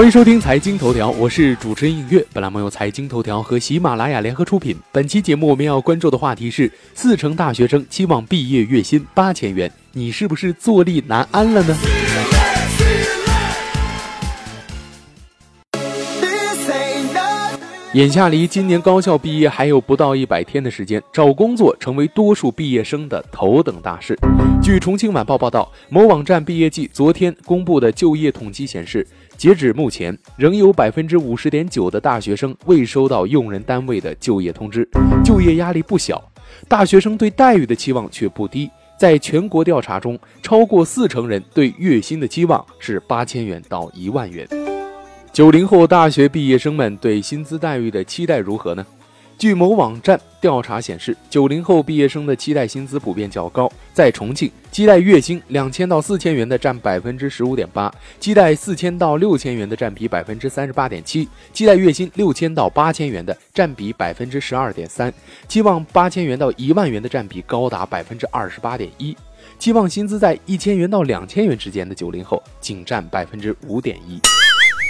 欢迎收听财经头条，我是主持人映月。本栏目由财经头条和喜马拉雅联合出品。本期节目我们要关注的话题是：四成大学生期望毕业月薪八千元，你是不是坐立难安了呢？眼下离今年高校毕业还有不到一百天的时间，找工作成为多数毕业生的头等大事。据重庆晚报报道，某网站毕业季昨天公布的就业统计显示，截止目前，仍有百分之五十点九的大学生未收到用人单位的就业通知，就业压力不小。大学生对待遇的期望却不低，在全国调查中，超过四成人对月薪的期望是八千元到一万元。九零后大学毕业生们对薪资待遇的期待如何呢？据某网站调查显示，九零后毕业生的期待薪资普遍较高。在重庆，期待月薪两千到四千元的占百分之十五点八，期待四千到六千元的占比百分之三十八点七，期待月薪六千到八千元的占比百分之十二点三，期望八千元到一万元的占比高达百分之二十八点一，期望薪资在一千元到两千元之间的九零后仅占百分之五点一。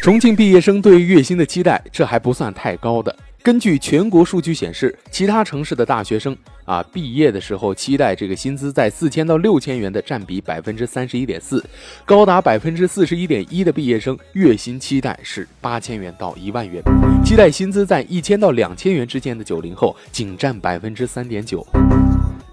重庆毕业生对月薪的期待，这还不算太高的。根据全国数据显示，其他城市的大学生啊，毕业的时候期待这个薪资在四千到六千元的占比百分之三十一点四，高达百分之四十一点一的毕业生月薪期待是八千元到一万元，期待薪资在一千到两千元之间的九零后仅占百分之三点九。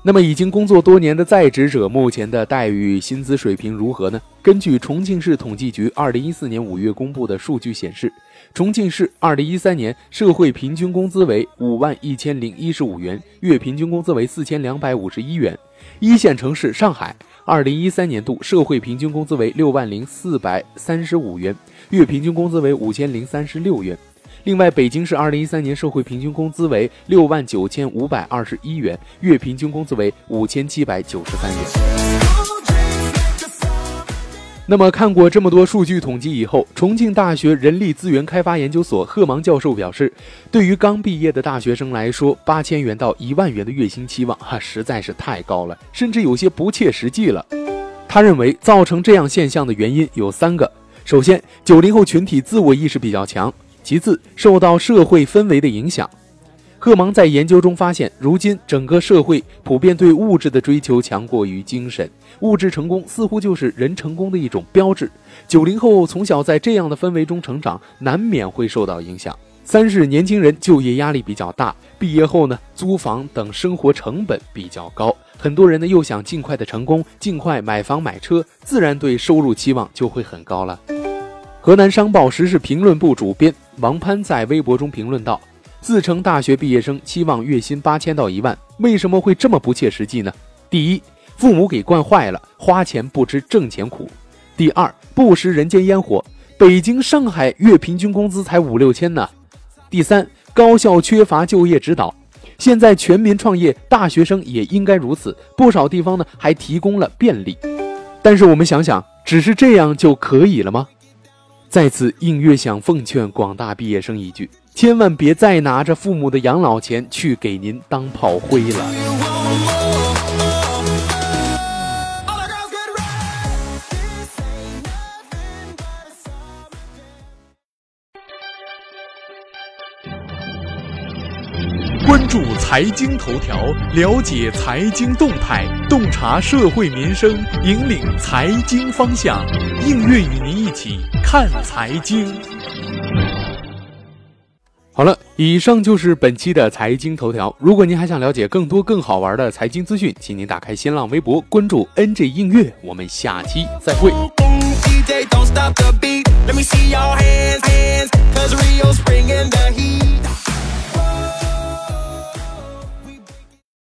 那么，已经工作多年的在职者目前的待遇、薪资水平如何呢？根据重庆市统计局二零一四年五月公布的数据显示，重庆市二零一三年社会平均工资为五万一千零一十五元，月平均工资为四千两百五十一元。一线城市上海二零一三年度社会平均工资为六万零四百三十五元，月平均工资为五千零三十六元。另外，北京市二零一三年社会平均工资为六万九千五百二十一元，月平均工资为五千七百九十三元。那么，看过这么多数据统计以后，重庆大学人力资源开发研究所贺芒教授表示，对于刚毕业的大学生来说，八千元到一万元的月薪期望哈实在是太高了，甚至有些不切实际了。他认为，造成这样现象的原因有三个：首先，九零后群体自我意识比较强。其次，受到社会氛围的影响，贺芒在研究中发现，如今整个社会普遍对物质的追求强过于精神，物质成功似乎就是人成功的一种标志。九零后从小在这样的氛围中成长，难免会受到影响。三是年轻人就业压力比较大，毕业后呢，租房等生活成本比较高，很多人呢又想尽快的成功，尽快买房买车，自然对收入期望就会很高了。河南商报时事评论部主编王攀在微博中评论道：“自称大学毕业生期望月薪八千到一万，为什么会这么不切实际呢？第一，父母给惯坏了，花钱不知挣钱苦；第二，不食人间烟火，北京、上海月平均工资才五六千呢；第三，高校缺乏就业指导，现在全民创业，大学生也应该如此，不少地方呢还提供了便利。但是我们想想，只是这样就可以了吗？”在此，映月想奉劝广大毕业生一句：千万别再拿着父母的养老钱去给您当炮灰了。关注财经头条，了解财经动态，洞察社会民生，引领财经方向。映月与您一起看财经。好了，以上就是本期的财经头条。如果您还想了解更多更好玩的财经资讯，请您打开新浪微博，关注 NJ 音乐。我们下期再会。